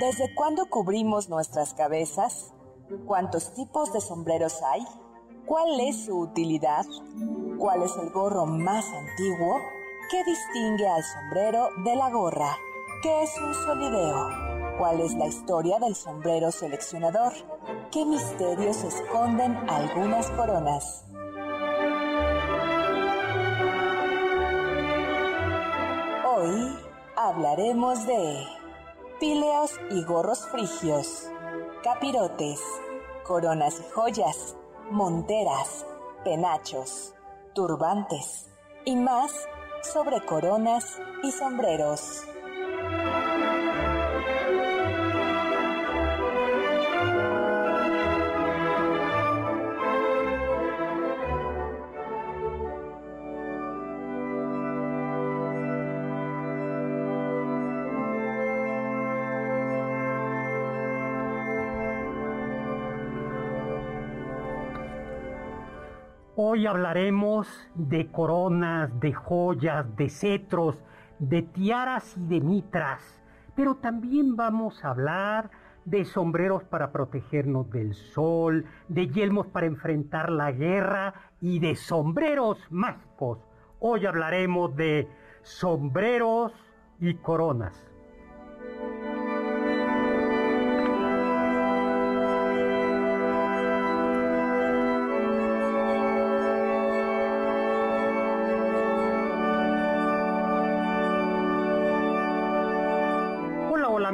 ¿Desde cuándo cubrimos nuestras cabezas? ¿Cuántos tipos de sombreros hay? ¿Cuál es su utilidad? ¿Cuál es el gorro más antiguo? ¿Qué distingue al sombrero de la gorra? ¿Qué es un solideo? ¿Cuál es la historia del sombrero seleccionador? ¿Qué misterios esconden algunas coronas? Hoy hablaremos de pileos y gorros frigios, capirotes, coronas y joyas, monteras, penachos, turbantes y más sobre coronas y sombreros. Hoy hablaremos de coronas, de joyas, de cetros, de tiaras y de mitras, pero también vamos a hablar de sombreros para protegernos del sol, de yelmos para enfrentar la guerra y de sombreros mágicos. Hoy hablaremos de sombreros y coronas.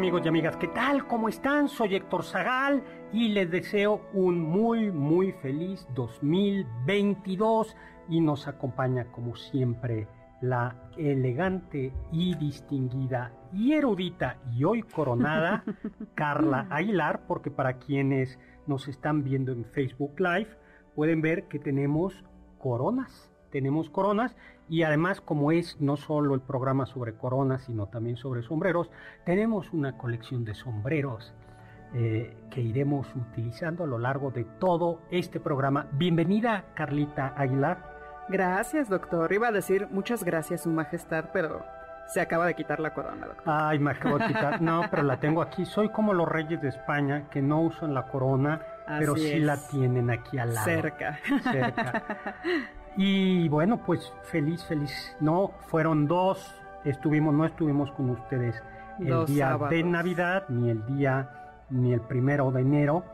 Amigos y amigas, ¿qué tal? ¿Cómo están? Soy Héctor Zagal y les deseo un muy, muy feliz 2022 y nos acompaña como siempre la elegante y distinguida y erudita y hoy coronada Carla Aguilar, porque para quienes nos están viendo en Facebook Live pueden ver que tenemos coronas tenemos coronas y además como es no solo el programa sobre coronas, sino también sobre sombreros, tenemos una colección de sombreros eh, que iremos utilizando a lo largo de todo este programa. Bienvenida Carlita Aguilar. Gracias, doctor. Iba a decir muchas gracias, Su Majestad, pero se acaba de quitar la corona, doctor. Ay, me acabo de quitar. No, pero la tengo aquí. Soy como los reyes de España que no usan la corona, pero sí la tienen aquí al lado. Cerca. Cerca. Y bueno, pues feliz, feliz. No, fueron dos, estuvimos, no estuvimos con ustedes el día de Navidad, ni el día, ni el primero de enero,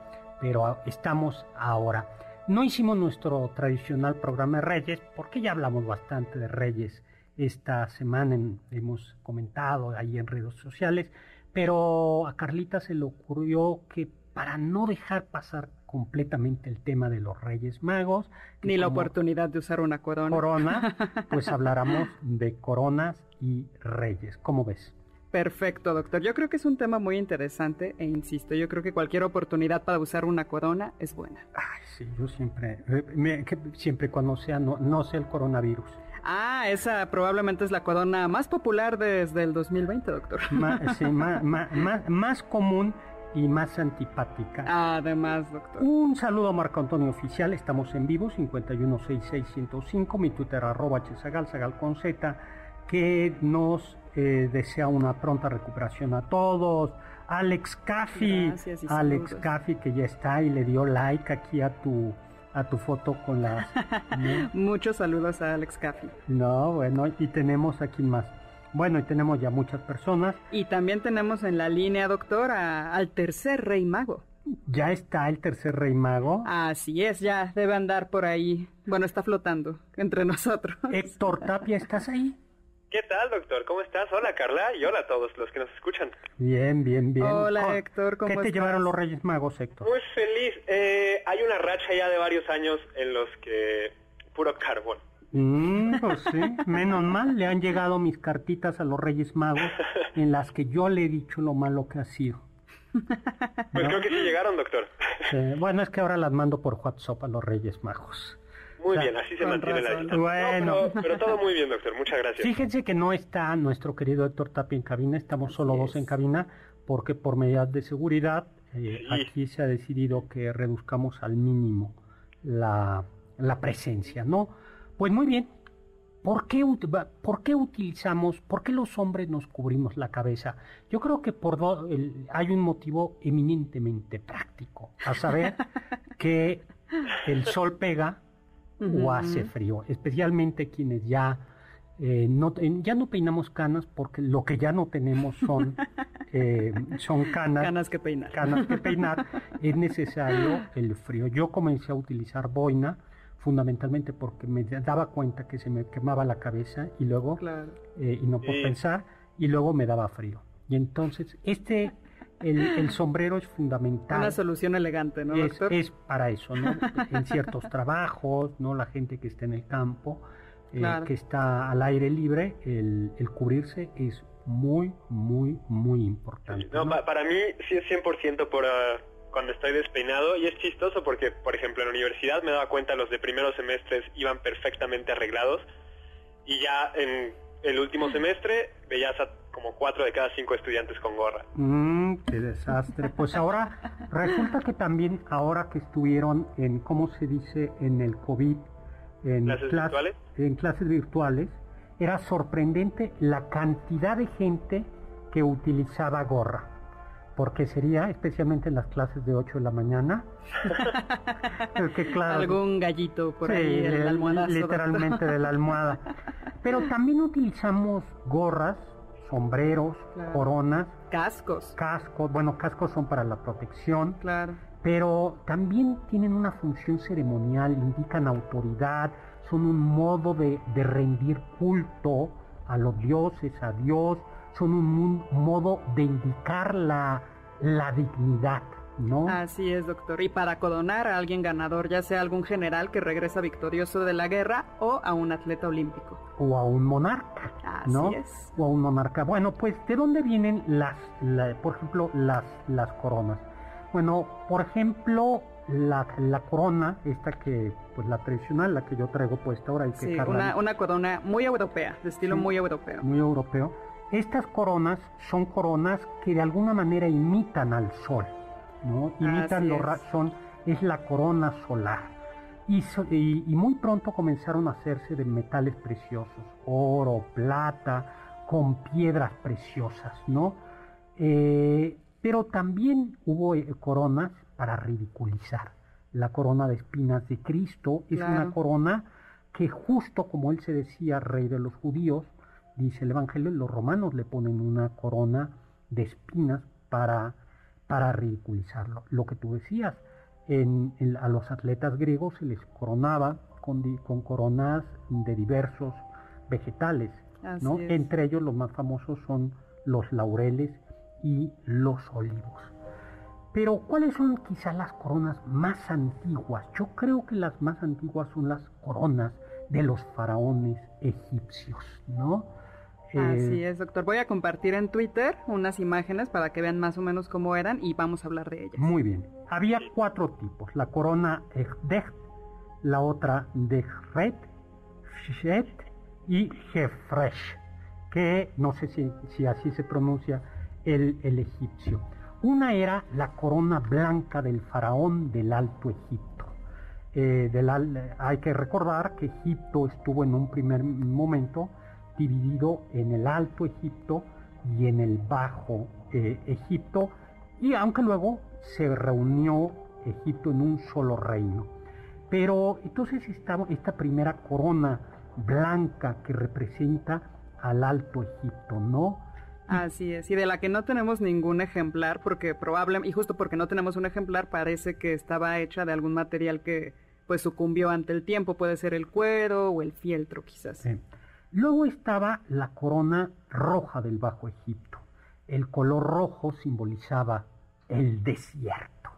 pero estamos ahora. No hicimos nuestro tradicional programa de Reyes, porque ya hablamos bastante de Reyes esta semana, hemos comentado ahí en redes sociales, pero a Carlita se le ocurrió que para no dejar pasar completamente el tema de los Reyes Magos. Ni la oportunidad de usar una corona. Corona, pues habláramos de coronas y reyes. ¿Cómo ves? Perfecto, doctor. Yo creo que es un tema muy interesante e insisto, yo creo que cualquier oportunidad para usar una corona es buena. Ay, sí, yo siempre, eh, siempre cuando sea, no, no sea el coronavirus. Ah, esa probablemente es la corona más popular desde el 2020, doctor. sí, más común y más antipática. Además, doctor. Un saludo a Marco Antonio Oficial, estamos en vivo, 5166105, mi Twitter arroba chesagal, sagal con Z, que nos eh, desea una pronta recuperación a todos. Alex Caffi, Alex Caffi que ya está y le dio like aquí a tu a tu foto con las... Muchos saludos a Alex Caffi. No, bueno, y tenemos aquí más. Bueno, y tenemos ya muchas personas. Y también tenemos en la línea, doctor, al tercer rey mago. Ya está el tercer rey mago. Así es, ya debe andar por ahí. Bueno, está flotando entre nosotros. Héctor Tapia, ¿estás ahí? ¿Qué tal, doctor? ¿Cómo estás? Hola, Carla, y hola a todos los que nos escuchan. Bien, bien, bien. Hola, Héctor, ¿cómo ¿Qué te llevaron los Reyes Magos, Héctor? Muy feliz. Eh, hay una racha ya de varios años en los que puro carbón. Mm, pues sí, menos mal, le han llegado mis cartitas a los Reyes Magos en las que yo le he dicho lo malo que ha sido. Pues creo que sí llegaron, doctor. bueno, es que ahora las mando por WhatsApp a los Reyes Magos. Muy bien, así se mantiene la distancia. Bueno. pero, todo muy bien, doctor. Muchas gracias. Fíjense que no está nuestro querido Héctor Tapia en cabina, estamos solo dos en cabina, porque por medidas de seguridad eh, aquí se ha decidido que reduzcamos al mínimo la, la presencia, ¿no? Pues muy bien, ¿Por qué, ¿Por qué, utilizamos, por qué los hombres nos cubrimos la cabeza? Yo creo que por hay un motivo eminentemente práctico, a saber que el sol pega o hace frío, especialmente quienes ya eh, no, ya no peinamos canas porque lo que ya no tenemos son, eh, son canas, canas que peinar. Canas que peinar. es necesario el frío. Yo comencé a utilizar boina fundamentalmente porque me daba cuenta que se me quemaba la cabeza y luego, eh, y no por pensar, y luego me daba frío. Y entonces, este, el, sombrero es fundamental. Una solución elegante, ¿no, es, Es para eso, ¿no? en ciertos trabajos, ¿no? La gente que está en el campo, eh, que está al aire libre, el, el cubrirse es muy, muy, muy importante. No, para mí sí es 100% por... Uh cuando estoy despeinado y es chistoso porque, por ejemplo, en la universidad me daba cuenta los de primeros semestres iban perfectamente arreglados y ya en el último semestre veías a como cuatro de cada cinco estudiantes con gorra. Mmm, qué desastre. Pues ahora, resulta que también ahora que estuvieron en, ¿cómo se dice?, en el COVID, en ¿Clases virtuales? En clases virtuales, era sorprendente la cantidad de gente que utilizaba gorra porque sería especialmente en las clases de 8 de la mañana. Algún gallito por ahí, el, almohadazo. Literalmente de la almohada. Pero también utilizamos gorras, sombreros, coronas. Cascos. Cascos, bueno, cascos son para la protección. Claro. Pero también tienen una función ceremonial, indican autoridad, son un modo de, de rendir culto a los dioses, a Dios, son un, modo de indicar la, la dignidad. ¿No? Así es, doctor. Y para coronar a alguien ganador, ya sea algún general que regresa victorioso de la guerra o a un atleta olímpico. O a un monarca. Así es. O a un monarca. Bueno, pues ¿de dónde vienen las, por ejemplo, las, las coronas? Bueno, por ejemplo, la, la, corona, esta que, pues la tradicional, la que yo traigo puesta ahora. sí, una, una, corona muy europea, de estilo muy europeo. Muy europeo estas coronas son coronas que de alguna manera imitan al sol, ¿no? Imitan lo son es la corona solar. Y, y, muy pronto comenzaron a hacerse de metales preciosos, oro, plata, con piedras preciosas, ¿no? Eh, pero también hubo eh, coronas para ridiculizar. La corona de espinas de Cristo es una corona que justo como él se decía, rey de los judíos, dice el Evangelio, los romanos le ponen una corona de espinas para, para ridiculizarlo. Lo que tú decías, en, a los atletas griegos se les coronaba con, con coronas de diversos vegetales, ¿no? Entre ellos los más famosos son los laureles y los olivos. Pero ¿cuáles son quizás las coronas más antiguas? Yo creo que las más antiguas son las coronas de los faraones egipcios, ¿no? Así es, doctor. Voy a compartir en Twitter unas imágenes para que vean más o menos cómo eran y vamos a hablar de ellas. Muy bien. Había cuatro tipos. La corona Ejdecht, la otra Dechret, Shet y Jefresh, que no sé si, así se pronuncia el, el egipcio. Una era la corona blanca del faraón del Alto Egipto. Eh, del, hay que recordar que Egipto estuvo en un primer momento dividido en el Alto Egipto y en el Bajo eh, Egipto, y aunque luego se reunió Egipto en un solo reino. Pero entonces esta, esta primera corona blanca que representa al Alto Egipto, ¿no? Así es, y de la que no tenemos ningún ejemplar, porque probablemente, y justo porque no tenemos un ejemplar, parece que estaba hecha de algún material que pues sucumbió ante el tiempo, puede ser el cuero o el fieltro quizás. Luego estaba la corona roja del Bajo Egipto. El color rojo simbolizaba el desierto.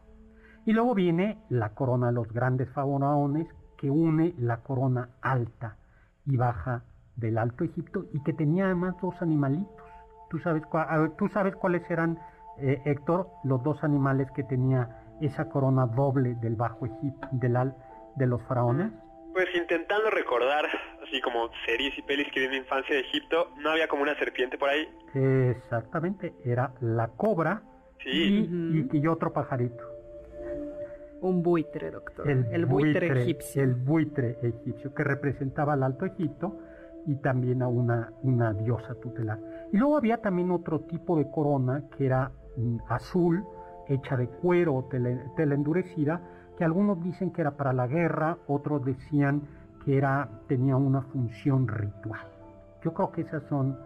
Y luego viene la corona de los grandes faraones que une la corona alta y baja del Alto Egipto y que tenía además dos animalitos. ¿Tú sabes, ¿tú sabes cuáles eran eh, Héctor, los dos animales que tenía esa corona doble del Bajo Egipto, del de los faraones? Pues intentando recordar, así como series y pelis que vi en mi infancia de Egipto, ¿no había como una serpiente por ahí? Exactamente, era la cobra Sí. y, y, y otro pajarito. Un buitre, doctor. El, buitre, egipcio. El buitre egipcio, que representaba al Alto Egipto y también a una, una diosa tutelar. Y luego había también otro tipo de corona que era mm, azul, hecha de cuero tela endurecida, que algunos dicen que era para la guerra, otros decían que era, tenía una función ritual. Yo creo que esas son,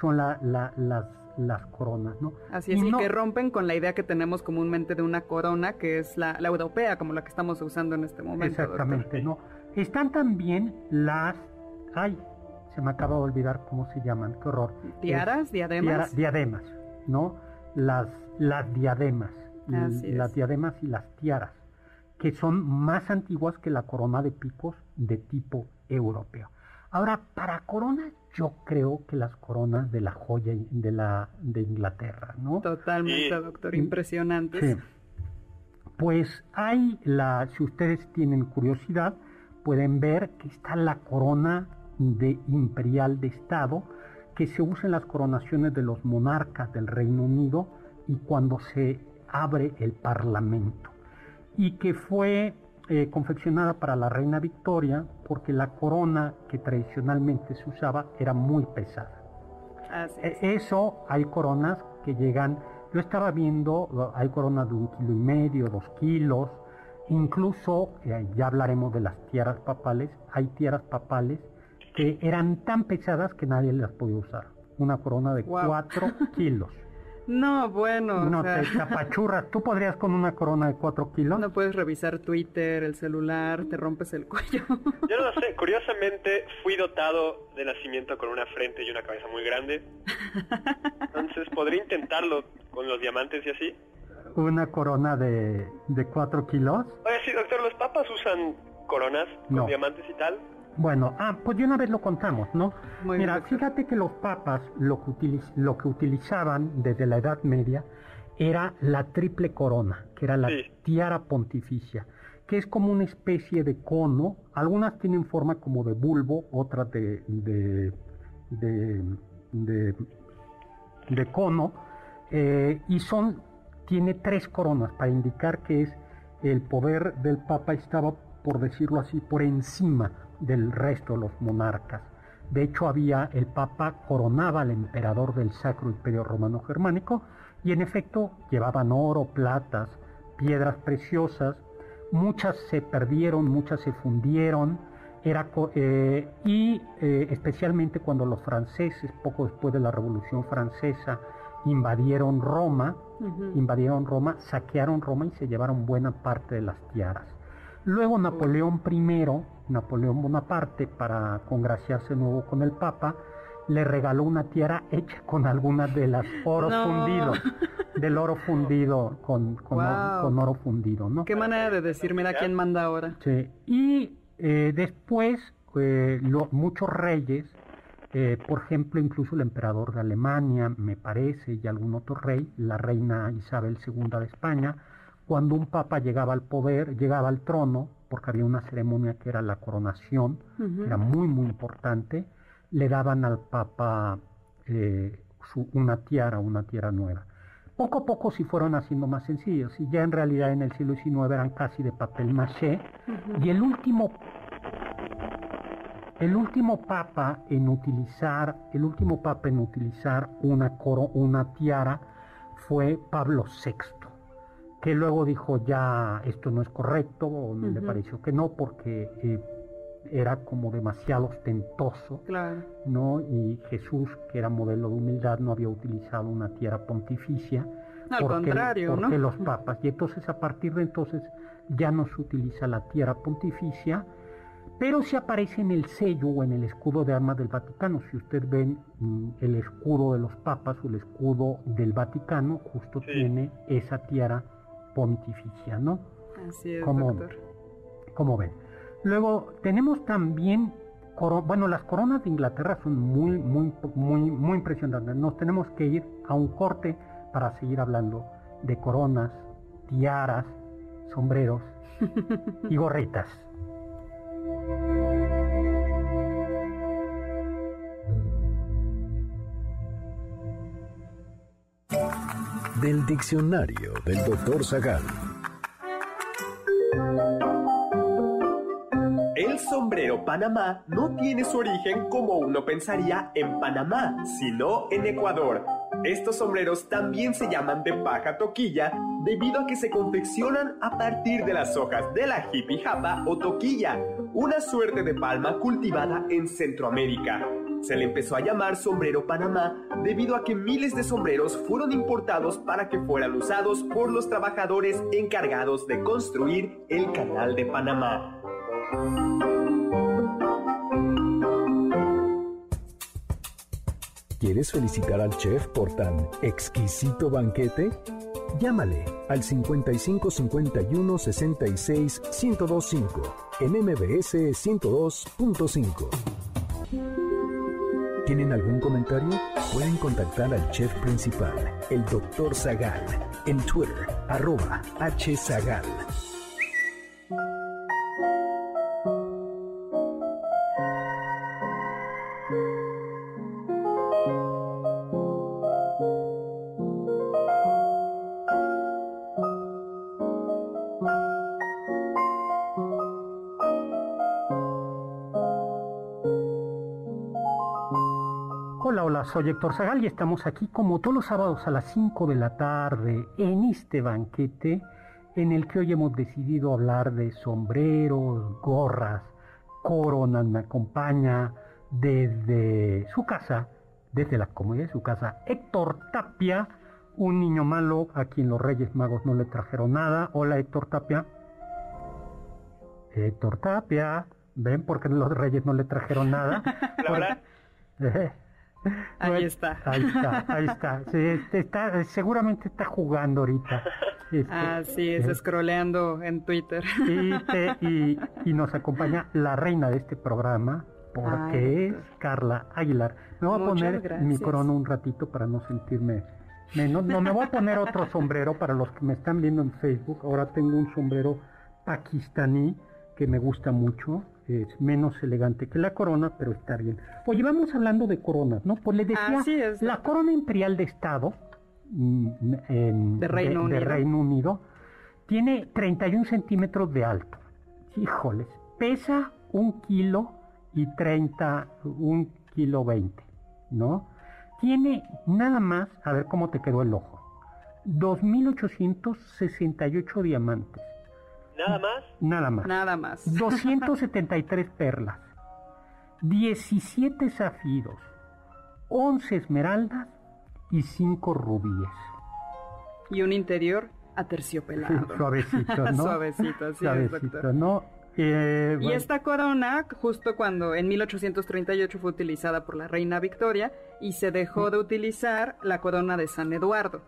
son la, la, las, las coronas, ¿no? Así es, y, no, que rompen con la idea que tenemos comúnmente de una corona, que es la, la europea, como la que estamos usando en este momento. Exactamente, doctor. ¿no? Están también las... Ay, se me acaba de olvidar cómo se llaman, qué horror. ¿Tiaras? Es, ¿Diademas? Tiara, diademas, ¿no? Las, las diademas. Así las es. diademas y las tiaras, que son más antiguas que la corona de picos de tipo europeo. Ahora, para coronas, yo creo que las coronas de la joya de la de Inglaterra, ¿no? Totalmente, Sí. doctor, impresionantes. Sí. Pues hay la, si ustedes tienen curiosidad, pueden ver que está la corona de imperial de Estado que se usa en las coronaciones de los monarcas del Reino Unido y cuando se abre el Parlamento y que fue eh, confeccionada para la reina Victoria porque la corona que tradicionalmente se usaba era muy pesada. Así es. Eso hay coronas que llegan, yo estaba viendo, hay coronas de un kilo y medio, dos kilos, incluso, eh, ya hablaremos de las tiaras papales, hay tiaras papales que eran tan pesadas que nadie las podía usar. Una corona de cuatro kilos. No, bueno, No o sea, te tapachurras. ¿Tú podrías con una corona de cuatro kilos? no puedes revisar Twitter, el celular, te rompes el cuello. Yo no lo sé, curiosamente fui dotado de nacimiento con una frente y una cabeza muy grande. Entonces podría intentarlo con los diamantes y así. Una corona de, de cuatro kilos. Oye, sí, doctor, ¿los papas usan coronas con No. diamantes y tal? Bueno, ah, pues de una vez lo contamos, ¿no? Muy Mira, fíjate que los papas lo que, utiliz- lo que utilizaban desde la Edad Media era la triple corona, que era la Sí. tiara pontificia, que es como una especie de cono. Algunas tienen forma como de bulbo, otras de, de, de, de, de cono, eh, y son, tiene tres coronas para indicar que es el poder del papa estaba, por decirlo así, por encima del resto de los monarcas. De hecho, había el Papa coronaba al emperador del Sacro Imperio Romano Germánico y en efecto llevaban oro, platas, piedras preciosas. Muchas se perdieron, muchas se fundieron. Era, eh, y eh, especialmente cuando los franceses, poco después de la Revolución Francesa, invadieron Roma, invadieron Roma, saquearon Roma y se llevaron buena parte de las tiaras. Luego Napoleón I, Napoleón Bonaparte, para congraciarse nuevo con el Papa, le regaló una tiara hecha con algunas de las oro No. fundido, del oro fundido con, con, oro, Wow. con oro fundido, ¿no? Qué manera de decir, mira quién manda ahora. Sí. Y eh, después eh, lo- muchos reyes, eh, por ejemplo, incluso el emperador de Alemania, me parece, y algún otro rey, la reina Isabel II de España, cuando un papa llegaba al poder, llegaba al trono, porque había una ceremonia que era la coronación, que era muy, muy importante, le daban al papa eh, su- una tiara, una tiara nueva. Poco a poco se fueron haciendo más sencillos y ya en realidad en el siglo XIX eran casi de papel maché. Y el último el último papa en utilizar el último papa en utilizar una coro, una tiara fue Pablo VI que luego dijo ya esto no es correcto o le Ujú. pareció que no porque eh, era como demasiado ostentoso Claro. ¿no? Y Jesús, que era modelo de humildad, no había utilizado una tiara pontificia. Al contrario, ¿no? porque los papas. Y entonces, a partir de entonces, ya no se utiliza la tiara pontificia, pero sí aparece en el sello o en el escudo de armas del Vaticano. Si usted ven mm, el escudo de los papas o el escudo del Vaticano, justo Sí. tiene esa tiara pontificia, ¿no? Así es, doctor. como ven. Luego tenemos también, bueno, las coronas de Inglaterra son muy, muy, muy, muy impresionantes. Nos tenemos que ir a un corte para seguir hablando de coronas, tiaras, sombreros y gorritas. Del diccionario del doctor Zagal. El sombrero Panamá no tiene su origen como uno pensaría en Panamá, sino en Ecuador. Estos sombreros también se llaman de paja toquilla debido a que se confeccionan a partir de las hojas de la jipijapa o toquilla, una suerte de palma cultivada en Centroamérica. Se le empezó a llamar sombrero Panamá debido a que miles de sombreros fueron importados para que fueran usados por los trabajadores encargados de construir el canal de Panamá. ¿Quieres felicitar al chef por tan exquisito banquete? Llámale al 55 51 66 1025 en MBS 102.5. ¿Tienen algún comentario? Pueden contactar al chef principal, el Dr. Zagal, en Twitter, arroba hzagal. Hola, soy Héctor Zagal y estamos aquí como todos los sábados a las 5 de la tarde en este banquete en el que hoy hemos decidido hablar de sombreros, gorras, coronas. Me acompaña desde su casa, desde la comodidad de su casa, Héctor Tapia, un niño malo a quien los Reyes Magos no le trajeron nada. Hola, Héctor Tapia. Héctor Tapia, ¿ven por qué los Reyes no le trajeron nada? Laura. Ahí bueno, está. Ahí está, ahí está. Sí, este está- seguramente está jugando ahorita. Este, Así es, eh, scrolleando en Twitter. y, te- y- y nos acompaña la reina de este programa, porque Ay, es Carla Aguilar. Me voy a poner mi corona un ratito para no sentirme menos. No, me voy a poner otro sombrero para los que me están viendo en Facebook. Ahora tengo un sombrero pakistaní que me gusta mucho. Es menos elegante que la corona, pero está bien. Oye, vamos hablando de coronas, ¿no? Pues le decía, Así es, la corona imperial de Estado mm, en- De Reino de Unido. Reino Unido tiene 31 centímetros de alto. Híjoles, pesa un kilo y 30, un kilo 20, ¿no? Tiene nada más, a ver cómo te quedó el ojo, 2.868 diamantes, Nada más. nada más. Nada más. 273 perlas, 17 zafiros, 11 esmeraldas y 5 rubíes. Y un interior aterciopelado. Suavecito, ¿no? Suavecito, así es, Suavecito, doctor. ¿no? Eh, Y bueno, esta corona, justo cuando en 1838 fue utilizada por la reina Victoria y se dejó de utilizar la corona de San Eduardo,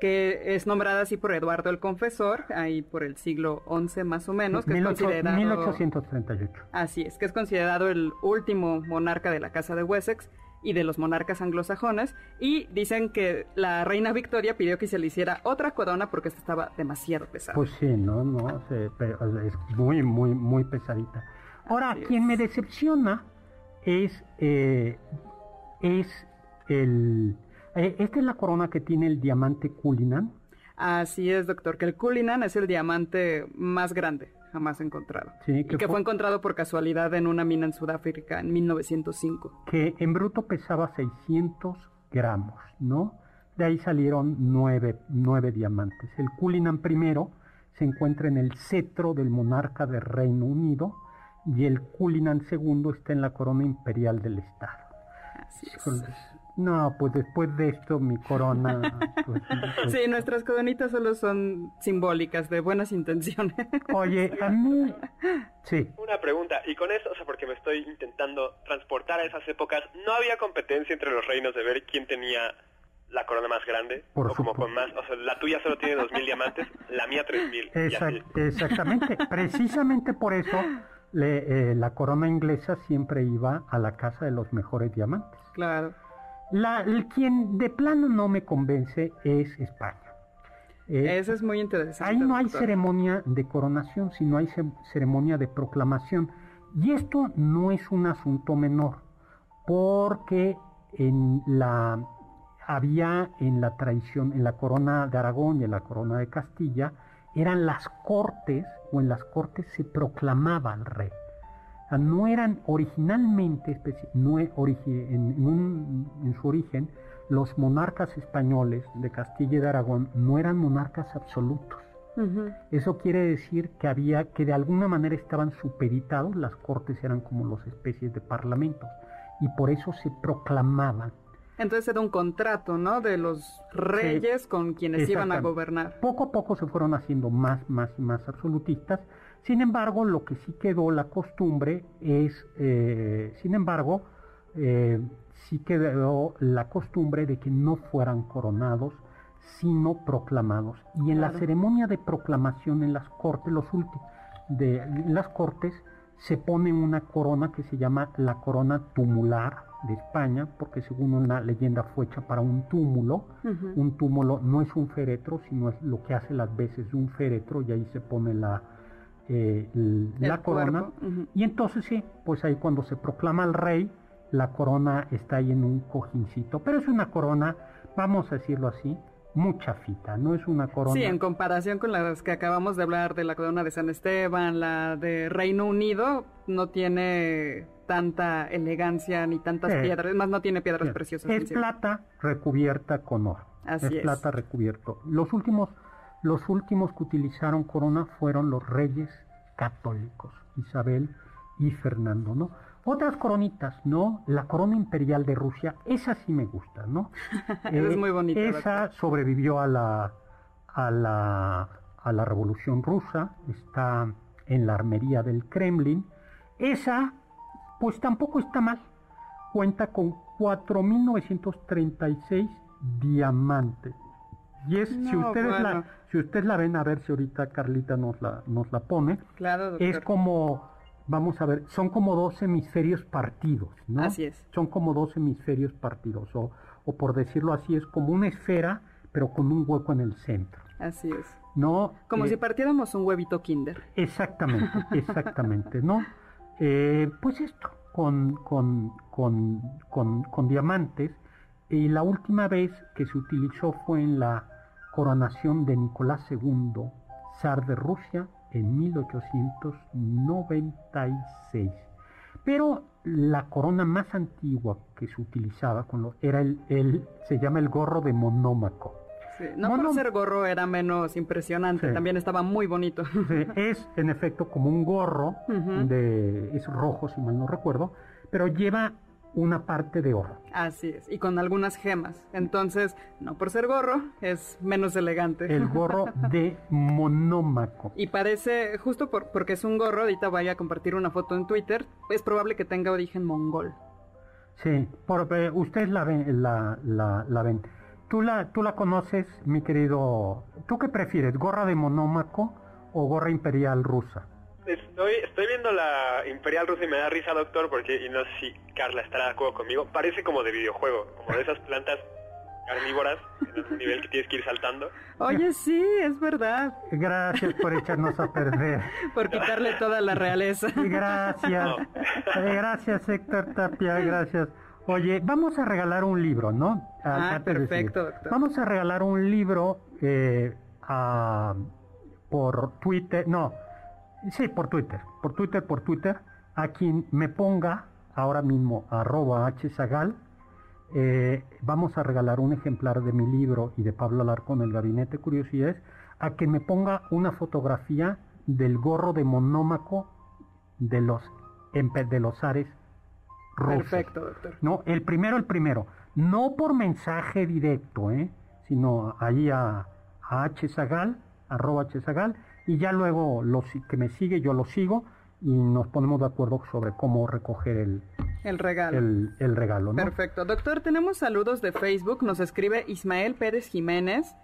que es nombrada así por Eduardo el Confesor, ahí por el siglo XI más o menos, que es 18- considerado... 1838. Así es, que es considerado el último monarca de la Casa de Wessex y de los monarcas anglosajones, y dicen que la reina Victoria pidió que se le hiciera otra corona porque esta estaba demasiado pesada. Pues sí, no, no, se- pero es muy, muy, muy pesadita. Ahora, Así quien es. me decepciona es, eh, es el, eh, esta es la corona que tiene el diamante Cullinan. Así es, doctor, que el Cullinan es el diamante más grande jamás encontrado. Sí, y que fue encontrado por casualidad en una mina en Sudáfrica en 1905. que en bruto pesaba 600 gramos, ¿no? De ahí salieron nueve, nueve diamantes. El Cullinan primero se encuentra en el cetro del monarca del Reino Unido y el Cullinan segundo está en la corona imperial del Estado. Así es. No, pues después de esto mi corona... pues, pues, Sí, nuestras coronitas solo son simbólicas de buenas intenciones. Oye, a mí... Sí, Una pregunta, y con eso, o sea, porque me estoy intentando transportar a esas épocas, ¿no había competencia entre los reinos de ver quién tenía la corona más grande? Por o como supuesto. con más, o sea, la tuya solo tiene 2.000 diamantes, la mía 3.000. y así. Exact- exactamente. Precisamente por eso le- eh, la corona inglesa siempre iba a la casa de los mejores diamantes. claro. La, el quien de plano no me convence es España. Eh, Eso es muy interesante. Ahí no hay ceremonia de coronación, sino hay ceremonia de proclamación. Y esto no es un asunto menor, porque en la había en la tradición, en la corona de Aragón y en la corona de Castilla, eran las cortes, o en las cortes se proclamaba al rey. No eran originalmente, no, en, en su origen, los monarcas españoles de Castilla y de Aragón no eran monarcas absolutos. Eso quiere decir que había, que de alguna manera estaban supeditados, las cortes eran como las especies de parlamentos, y por eso se proclamaban. Entonces era un contrato, ¿no? De los reyes con quienes iban a gobernar. Poco a poco se fueron haciendo más, más y más absolutistas. Sin embargo, lo que sí quedó la costumbre es, eh, sin embargo, eh, sí quedó la costumbre de que no fueran coronados, sino proclamados. Y en la ceremonia de proclamación en las cortes, los últimos de en las cortes, se pone una corona que se llama la corona tumular de España, porque según una leyenda fue hecha para un túmulo. Un túmulo no es un féretro, sino es lo que hace las veces de un féretro y ahí se pone la, eh, la corona. Y entonces sí, pues ahí cuando se proclama el rey, la corona está ahí en un cojincito, pero es una corona, vamos a decirlo así, mucha fita, no es una corona. Sí, en comparación con las que acabamos de hablar de la corona de San Esteban, la de Reino Unido, no tiene tanta elegancia ni tantas piedras, más no tiene piedras preciosas. Es plata recubierta con oro. Así es, plata recubierto. Los últimos, los últimos que utilizaron corona fueron los reyes católicos, Isabel y Fernando, ¿no? Otras coronitas, ¿no? La corona imperial de Rusia, esa sí me gusta, ¿no? es muy bonita. Esa sobrevivió a la, a la, a la revolución rusa, está en la armería del Kremlin. Esa, pues tampoco está mal. Cuenta con 4.936 diamantes. Y es, si ustedes la, si ustedes la ven, a ver si ahorita Carlita nos la, nos la pone, claro, es como vamos a ver, son como dos hemisferios partidos, ¿no? Así es. Son como dos hemisferios partidos, o, o por decirlo así, es como una esfera, pero con un hueco en el centro. Así es. ¿No? Como si eh, partiéramos un huevito kinder. Exactamente, exactamente, ¿no? Eh, pues esto, con, con, con, con, con diamantes, y la última vez que se utilizó fue en la coronación de Nicolás II, zar de Rusia, en 1896. Pero la corona más antigua que se utilizaba con era el, se llama el gorro de monómaco. no por ser gorro era menos impresionante, también estaba muy bonito. es en efecto como un gorro de es rojo si mal no recuerdo, pero lleva una parte de oro. Así es, y con algunas gemas. Entonces, no por ser gorro, es menos elegante. El gorro de monómaco. Y parece, justo por, porque es un gorro, ahorita voy a compartir una foto en Twitter, es probable que tenga origen mongol. Sí, por, eh, ustedes la ven, la, la, la ven. ¿Tú la, ¿Tú la conoces, mi querido? ¿Tú qué prefieres, gorra de monómaco o gorra imperial rusa? Estoy, estoy viendo la Imperial Rusa y me da risa, doctor, porque, y no sé si Carla estará de acuerdo conmigo, parece como de videojuego, como de esas plantas carnívoras, en un nivel que tienes que ir saltando. Oye, sí, es verdad. Gracias por echarnos a perder. por quitarle toda la realeza. Gracias. Eh, gracias, Héctor Tapia, gracias. Oye, vamos a regalar un libro, ¿no? ah, perfecto, doctor. Vamos a regalar un libro eh, por Twitter, no, Sí, por Twitter, por Twitter, por Twitter, a quien me ponga ahora mismo arroba hzagal, eh, vamos a regalar un ejemplar de mi libro y de Pablo Alarcón, El Gabinete de Curiosidades, a quien me ponga una fotografía del gorro de monómaco de los, de los Ares rusos. Perfecto, doctor. No, el primero, el primero. No por mensaje directo, ¿eh? sino ahí a, a hzagal, arroba hzagal, y ya luego los que me sigue yo lo sigo y nos ponemos de acuerdo sobre cómo recoger el, el regalo. El, regalo Perfecto. Doctor, tenemos saludos de Facebook. Nos escribe Ismael Pérez Jiménez,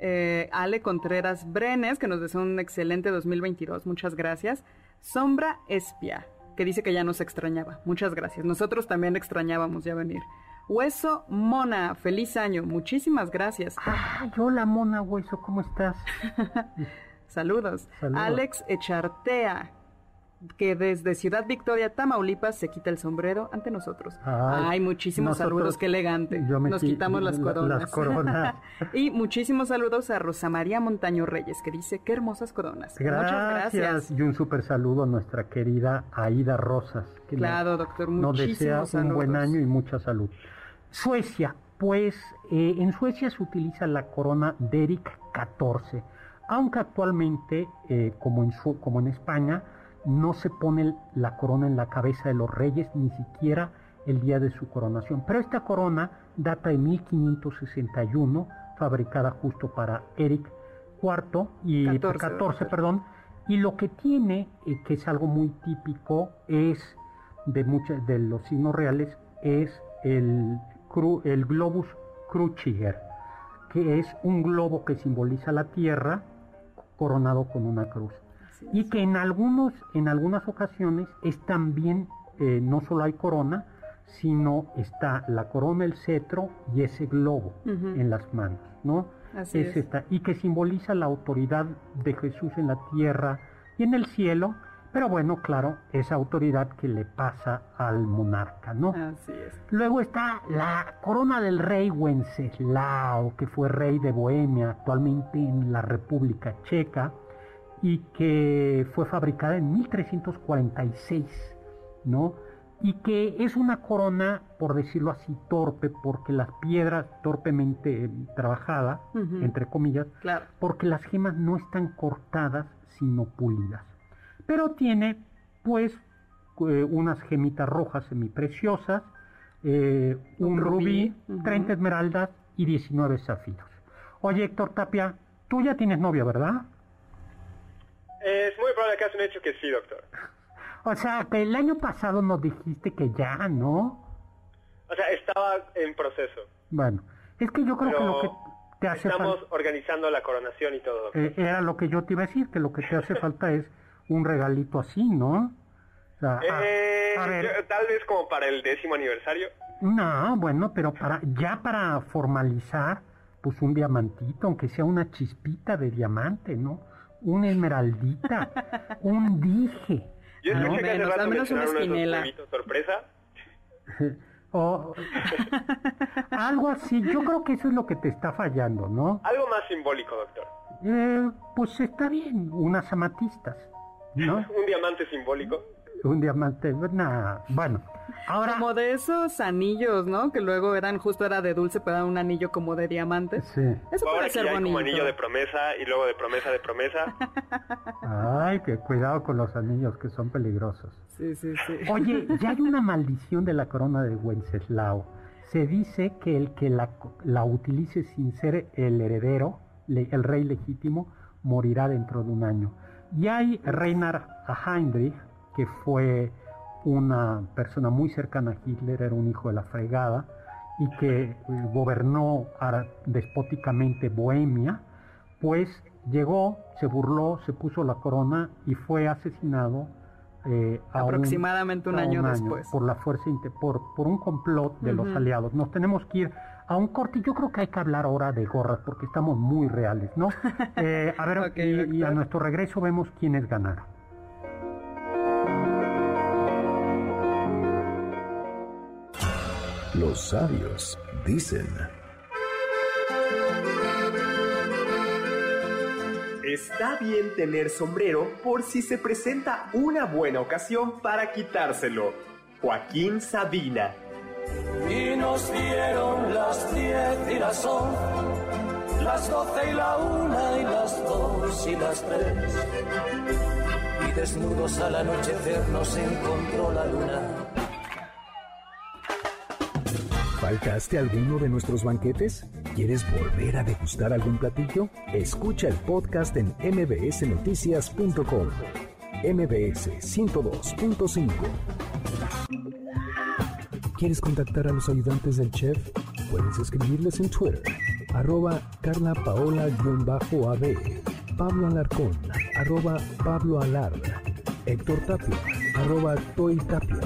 eh, Ale Contreras Brenes, que nos desea un excelente 2022. Muchas gracias. Sombra Espia, que dice que ya nos extrañaba. Muchas gracias. Nosotros también extrañábamos ya venir. Hueso Mona, feliz año. Muchísimas gracias. Ah, hola Mona Hueso, ¿cómo estás? Saludos. Saludos. Alex Echartea, que desde Ciudad Victoria, Tamaulipas, se quita el sombrero ante nosotros. Ay, Ay, muchísimos nosotros- saludos, qué elegante. yo me Nos qui- quitamos las la- coronas. las coronas. y muchísimos saludos a Rosa María Montaño Reyes, que dice, qué hermosas coronas. Gracias. Muchas gracias. Y un súper saludo a nuestra querida Aida Rosas. Que Claro, doctor, nos desea muchísimos un buen año y mucha salud. Suecia, pues eh, en Suecia se utiliza la corona Derrick 14, aunque actualmente, eh, como, en Su- como en España, no se pone la corona en la cabeza de los reyes ni siquiera el día de su coronación. Pero esta corona data de 1561, fabricada justo para Eric IV y 14, 14, doctor. perdón, y lo que tiene, eh, que es algo muy típico, es de muchos de los signos reales, es el, cru- el globus cruciger, que es un globo que simboliza la tierra coronado con una cruz. Y que en, algunos, en algunas ocasiones es también, eh, no solo hay corona, sino está la corona, el cetro y ese globo en las manos, ¿no? Así es es. esta, y que simboliza la autoridad de Jesús en la tierra y en el cielo, pero bueno, claro, esa autoridad que le pasa al monarca, ¿no? Así es. Luego está la corona del rey Wenceslao, que fue rey de Bohemia, actualmente en la República Checa, y que fue fabricada en 1346, ¿no? Y que es una corona, por decirlo así, torpe, porque las piedras torpemente eh, trabajadas, Ujú. entre comillas, Claro. porque las gemas no están cortadas, sino pulidas. Pero tiene, pues, eh, unas gemitas rojas semipreciosas, eh, un, rubí, ujú. 30 esmeraldas y 19 zafiros. Oye, Héctor Tapia, tú ya tienes novia, ¿verdad? Es muy probable que has un hecho que sí, doctor. O sea, que el año pasado nos dijiste que ya, ¿no? O sea, estaba en proceso. Bueno, es que yo creo que lo que te hace Estamos falta... organizando la coronación y todo. Eh, era lo que yo te iba a decir, que lo que te hace falta es un regalito así, ¿no? O sea, a- Eh, a ver, yo- tal vez como para el décimo aniversario. no, bueno, pero para ya para formalizar, pues un diamantito, aunque sea una chispita de diamante, ¿no? Una esmeraldita, un dije, Yo Al escuché que hace menos, rato al menos una huevitos sorpresa. o algo así. Yo creo que eso es lo que te está fallando, ¿no? Algo más simbólico, doctor. Eh, pues está bien, unas amatistas, ¿no? Un diamante simbólico. Un diamante, nah, bueno. Ahora, Como de esos anillos, ¿no? Que luego eran, justo era de dulce, pero era un anillo como de diamante. sí. Eso Ahora puede ser ya hay como bonito. anillo de promesa y luego de promesa de promesa. Ay, que cuidado con los anillos que son peligrosos. Sí, sí, sí. Oye, ya hay una maldición de la corona de Wenceslao. Se dice que el que la, la utilice sin ser el heredero, le- el rey legítimo, morirá dentro de un año. Y hay Reinhard Heinrich, que fue una persona muy cercana a Hitler, era un hijo de la fregada, y que eh, gobernó despóticamente Bohemia, pues llegó, se burló, se puso la corona y fue asesinado eh, un- Aproximadamente un año después. por la fuerza por, por un complot de los aliados. Nos tenemos que ir a un corte. Yo creo que hay que hablar ahora de gorras porque estamos muy reales, ¿no? Eh, a ver, y, y a nuestro regreso vemos quiénes ganaron. Los sabios dicen. Está bien tener sombrero por si se presenta una buena ocasión para quitárselo. Joaquín Sabina. Nos dieron las diez y las once, las doce y la una y las dos y las tres. Y desnudos al anochecer nos encontró la luna. ¿Faltaste alguno de nuestros banquetes? ¿Quieres volver a degustar algún platillo? Escucha el podcast en mbsnoticias.com. MBS 102.5. ¿Quieres contactar a los ayudantes del chef? Puedes escribirles en Twitter, arroba Carla Paola-AB, Pablo Alarcón, arroba Pablo Alar, Héctor Tapia, arroba Toy Tapia.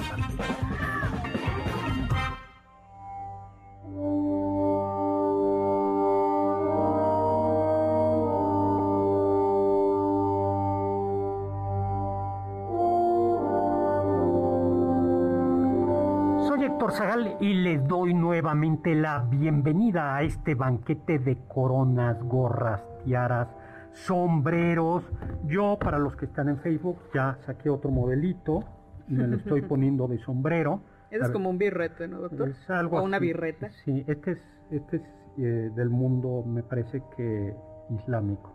Héctor Zagal y les doy nuevamente la bienvenida a este banquete de coronas, gorras, tiaras, sombreros. Yo, para los que están en Facebook, ya saqué otro modelito y me lo estoy poniendo de sombrero. Es como un birrete, ¿no, doctor? Es algo o una así. birreta. Sí, este es, este es eh, del mundo, me parece que islámico.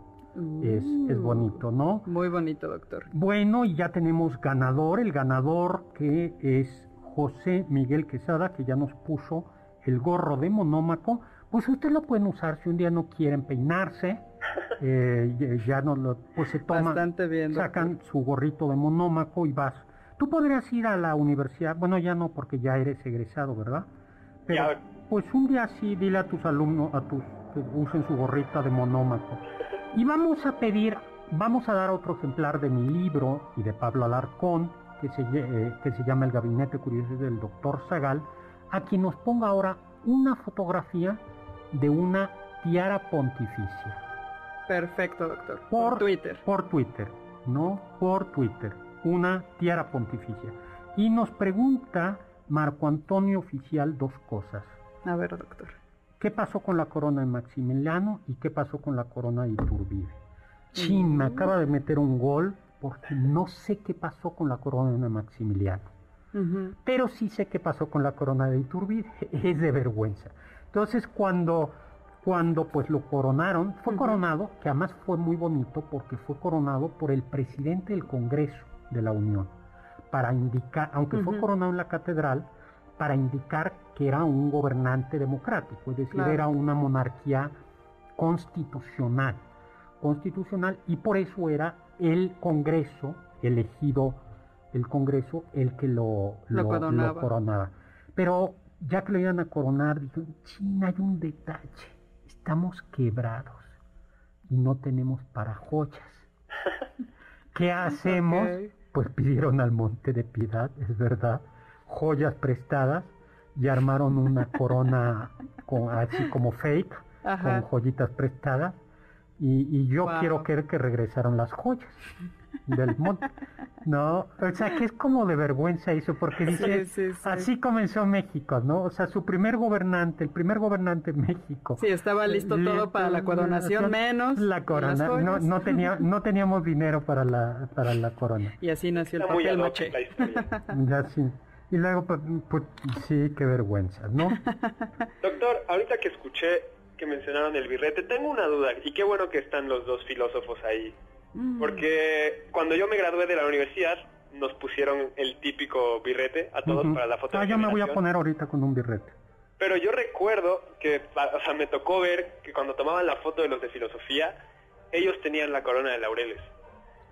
Es, es bonito, ¿no? Muy bonito, doctor. Bueno, y ya tenemos ganador, el ganador que es José Miguel Quesada, que ya nos puso el gorro de monómaco. Pues ustedes lo pueden usar si un día no quieren peinarse, eh, ya- no lo, pues se toman, Bastante bien, doctor. sacan su gorrito de monómaco y vas. Tú podrías ir a la universidad, bueno ya no porque ya eres egresado, ¿verdad? Pero Ya. pues un día sí dile a tus alumnos, a tus que usen su gorrita de monómaco. Y vamos a pedir, vamos a dar otro ejemplar de mi libro y de Pablo Alarcón, que se, eh, que se llama El Gabinete Curioso del Doctor Zagal, a quien nos ponga ahora una fotografía de una tiara pontificia. Perfecto, doctor. Por, Twitter. Por Twitter, ¿no? Por Twitter. Una tiara pontificia. Y nos pregunta Marco Antonio Oficial dos cosas. A ver, doctor. ¿Qué pasó con la corona de Maximiliano y qué pasó con la corona de Iturbide? Chin, me acaba de meter un gol porque no sé qué pasó con la corona de Maximiliano. Pero sí sé qué pasó con la corona de Iturbide. Es de vergüenza. Entonces cuando, cuando pues lo coronaron, fue coronado, que además fue muy bonito porque fue coronado por el presidente del Congreso de la Unión, para indicar, aunque fue coronado en la catedral, para indicar que era un gobernante democrático, es decir, Claro. era una monarquía constitucional, constitucional, y por eso era el Congreso elegido, el Congreso, el que lo, Lo coronaba. coronaba. Pero ya que lo iban a coronar, dijeron, China, hay un detalle, estamos quebrados y no tenemos para joyas. ¿Qué hacemos? Pues pidieron al Monte de Piedad, es verdad, joyas prestadas y armaron una corona con, así como fake, Ajá. con joyitas prestadas. Y, y yo Wow. quiero creer que regresaron las joyas del monte. No, o sea que es como de vergüenza eso, porque dice, sí, sí. así comenzó México, ¿no? O sea, su primer gobernante, el primer gobernante de México. Sí, estaba listo Le- todo para la coronación, menos la las corona. No, no, tenía, no teníamos dinero para la, para la corona. Y así nació el Está papel ad hoc maché. la historia. Ya sí. Y luego, pues, pues, sí, qué vergüenza, ¿no? Doctor, ahorita que escuché que mencionaron el birrete, tengo una duda, y qué bueno que están los dos filósofos ahí. Mm. Porque cuando yo me gradué de la universidad, nos pusieron el típico birrete a todos para la foto Ah, yo me voy a poner ahorita con un birrete. Pero yo recuerdo que, o sea, me tocó ver que cuando tomaban la foto de los de filosofía, ellos tenían la corona de laureles.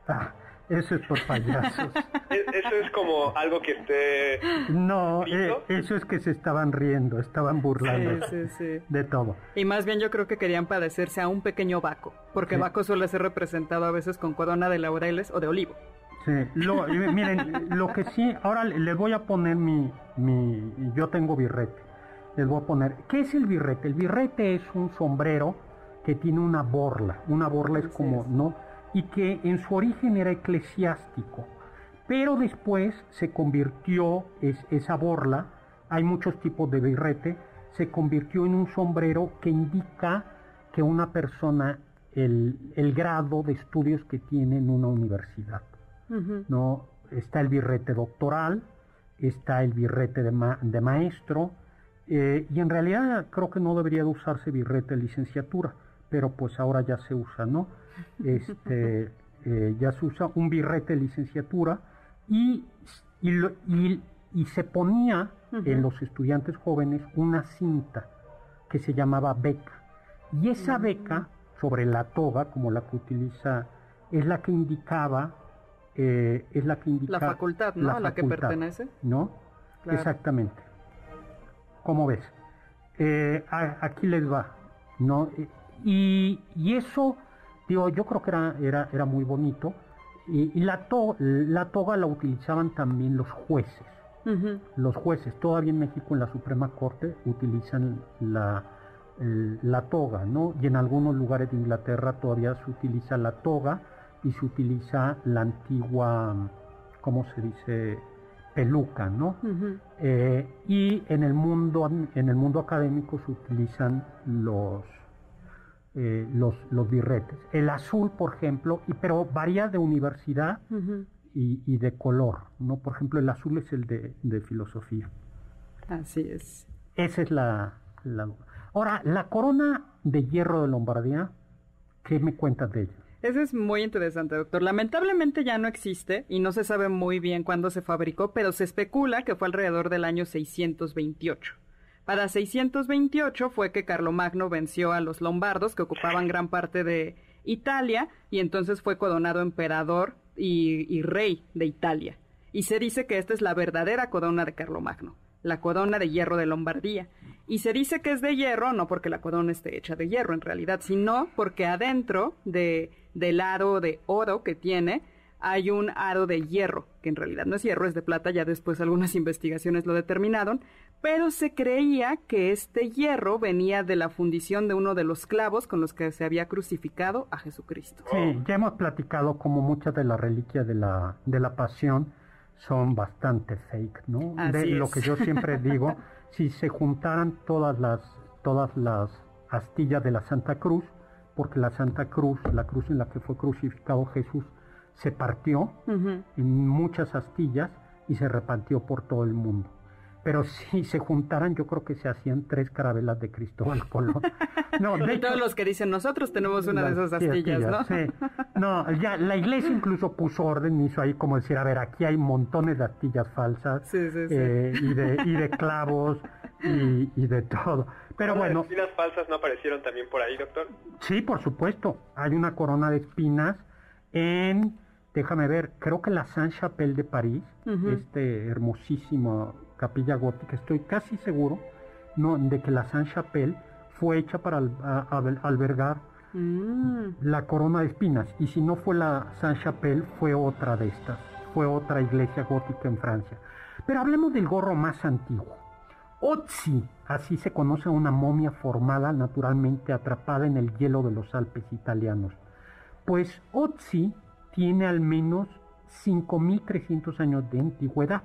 Ah, eso es por payasos. Eso es como algo que esté... No, eh, eso es que se estaban riendo, estaban burlando Sí, sí, sí. de todo. Y más bien yo creo que querían padecerse a un pequeño Baco, porque Sí. Baco suele ser representado a veces con corona de laureles o de olivo. Sí, lo- eh, miren, lo que sí, ahora le- les voy a poner mi, mi, yo tengo birrete, les voy a poner, ¿qué es el birrete? El birrete es un sombrero que tiene una borla, una borla es como. ¿no? Y que en su origen era eclesiástico, pero después se convirtió, es, esa borla, hay muchos tipos de birrete, se convirtió en un sombrero que indica que una persona, el, el grado de estudios que tiene en una universidad. ¿no? Está el birrete doctoral, está el birrete de, ma- de maestro, eh, y en realidad creo que no debería de usarse birrete de licenciatura, pero pues ahora ya se usa, ¿no? Este, eh, ya se usa un birrete de licenciatura y, y, lo- y- y se ponía en los estudiantes jóvenes una cinta que se llamaba beca. Y esa beca sobre la toga, como la que utiliza, es la que indicaba, eh, es la que La facultad, ¿no? A la que facultad, pertenece. ¿No? Claro. Exactamente. ¿Cómo ves? Eh, a- aquí les va, ¿no? Eh, Y, y eso, digo, yo creo que era, era, era muy bonito. Y, y la, to- la toga la utilizaban también los jueces los jueces, todavía en México en la Suprema Corte utilizan la, el- la toga, ¿no? Y en algunos lugares de Inglaterra todavía se utiliza la toga y se utiliza la antigua, ¿cómo se dice? peluca, ¿no? Eh, y en el mundo en el mundo académico se utilizan los eh, los, los birretes. El azul, por ejemplo, y, pero varía de universidad y, de color, ¿no? Por ejemplo, el azul es el de, de filosofía. Así es. Esa es la, la... Ahora, la corona de hierro de Lombardía, ¿qué me cuentas de ella? Eso es muy interesante, doctor. Lamentablemente ya no existe y no se sabe muy bien cuándo se fabricó, pero se especula que fue alrededor del año 628. Para 628 fue que Carlomagno venció a los lombardos que ocupaban gran parte de Italia y entonces fue coronado emperador y, rey de Italia. Y se dice que esta es la verdadera corona de Carlomagno la corona de hierro de Lombardía. Y se dice que es de hierro, no porque la corona esté hecha de hierro en realidad, sino porque adentro de, del aro de oro que tiene hay un aro de hierro, que en realidad no es hierro, es de plata, ya después algunas investigaciones lo determinaron, pero se creía que este hierro venía de la fundición de uno de los clavos con los que se había crucificado a Jesucristo. Sí, ya hemos platicado como muchas de la reliquia de la, de la pasión son bastante fake, ¿no? de lo que yo siempre digo, si se juntaran todas las todas las astillas de la Santa Cruz, porque la Santa Cruz, la cruz en la que fue crucificado Jesús, se partió en muchas astillas y se repartió por todo el mundo pero si se juntaran, yo creo que se hacían tres carabelas de Cristóbal Colón. No, de todos los que dicen nosotros tenemos una de esas astillas, ¿no? Sí. No, ya la iglesia incluso puso orden, hizo ahí como decir, a ver, aquí hay montones de astillas falsas eh, y, de, y de clavos y, y de todo. Pero bueno. ¿Las espinas falsas no aparecieron también por ahí, doctor? Sí, por supuesto. Hay una corona de espinas en, déjame ver, creo que la Saint-Chapelle de París, este hermosísimo capilla gótica, estoy casi seguro no, de que la Saint-Chapelle fue hecha para albergar mm. la corona de espinas. Y si no fue la Saint-Chapelle, fue otra de estas. Fue otra iglesia gótica en Francia. Pero hablemos del gorro más antiguo. Otzi, así se conoce a una momia formada naturalmente atrapada en el hielo de los Alpes italianos. Pues Otzi tiene al menos 5.300 años de antigüedad.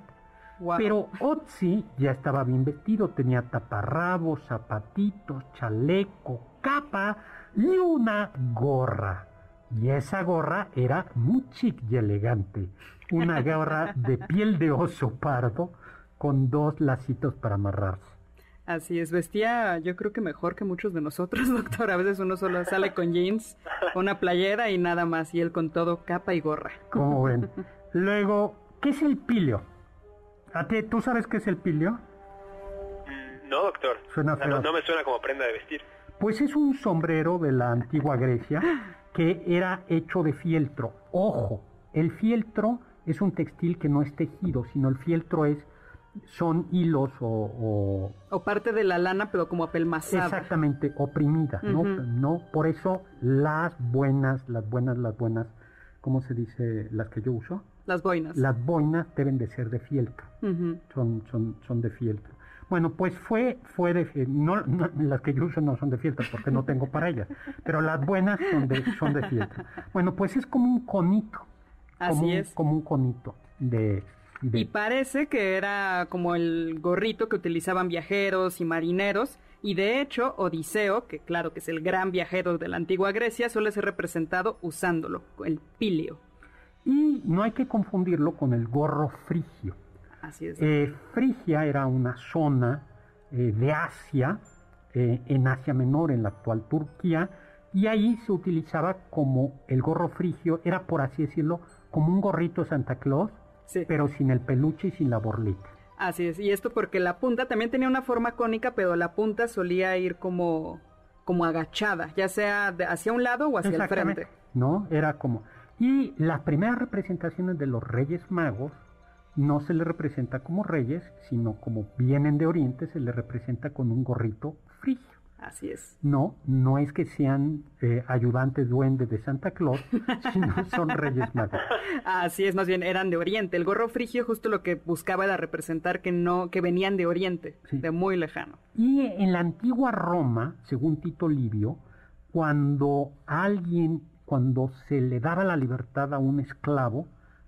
Pero Otzi ya estaba bien vestido, tenía taparrabos, zapatitos, chaleco, capa y una gorra. Y esa gorra era muy chic y elegante. Una gorra de piel de oso pardo con dos lacitos para amarrarse. Así es, vestía yo creo que mejor que muchos de nosotros, doctor. A veces uno solo sale con jeans, una playera y nada más, y él con todo capa y gorra. Como ven. Luego, ¿qué es el pilio? ¿A ti, ¿Tú sabes qué es el pilio? No, doctor. no, me suena como prenda de vestir. Pues es un sombrero de la antigua Grecia que era hecho de fieltro. Ojo, el fieltro es un textil que no es tejido, sino el fieltro es son hilos o, o, parte de la lana pero como apelmazada exactamente oprimida no no por eso las buenas las buenas las buenas cómo se dice las que yo uso las boinas. Las boinas deben de ser de fieltro. son, son, son de fieltro. Bueno, pues fue, fue de no, las que yo uso no son de fieltro porque no tengo para ellas, pero las buenas son de, son de fieltro. Bueno, pues es como un conito. Así es. Como un conito de, de, Y parece que era como el gorrito que utilizaban viajeros y marineros. Y de hecho, Odiseo, que claro que es el gran viajero de la antigua Grecia, suele ser representado usándolo, el pilio. Y no hay que confundirlo con el gorro frigio. Así es. Eh, Frigia era una zona eh, de Asia, eh, en Asia Menor, en la actual Turquía, y ahí se utilizaba como el gorro frigio, era por así decirlo, como un gorrito Santa Claus, pero sin el peluche y sin la borlita. Así es, y esto porque la punta también tenía una forma cónica, pero la punta solía ir como, como agachada, ya sea hacia un lado o hacia el frente. No, era como... Y las primeras representaciones de los reyes magos no se les representa como reyes, sino como vienen de Oriente, se les representa con un gorrito frigio. Así es. No, no es que sean eh, ayudantes duendes de Santa Claus, sino son reyes magos. Así es, más bien eran de Oriente. El gorro frigio justo lo que buscaba era representar que no, que venían de Oriente, de muy lejano. Y en la antigua Roma, según Tito Livio, cuando alguien cuando se le daba la libertad a un esclavo,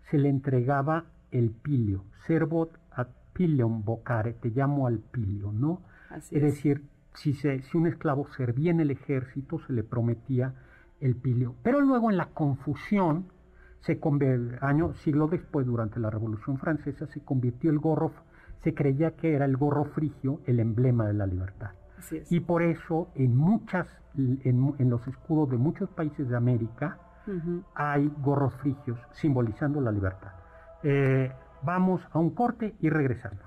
se le entregaba el pilio, servot ad pilium vocare, te llamo al pilio, ¿no? Así es, es. decir, si, se, si un esclavo servía en el ejército, se le prometía el pilio. Pero luego en la confusión, se años, siglo después, durante la Revolución Francesa, se convirtió el gorro, se creía que era el gorro frigio el emblema de la libertad. Y por eso en muchas, en, los escudos de muchos países de América hay gorros frigios simbolizando la libertad. Eh, vamos a un corte y regresamos.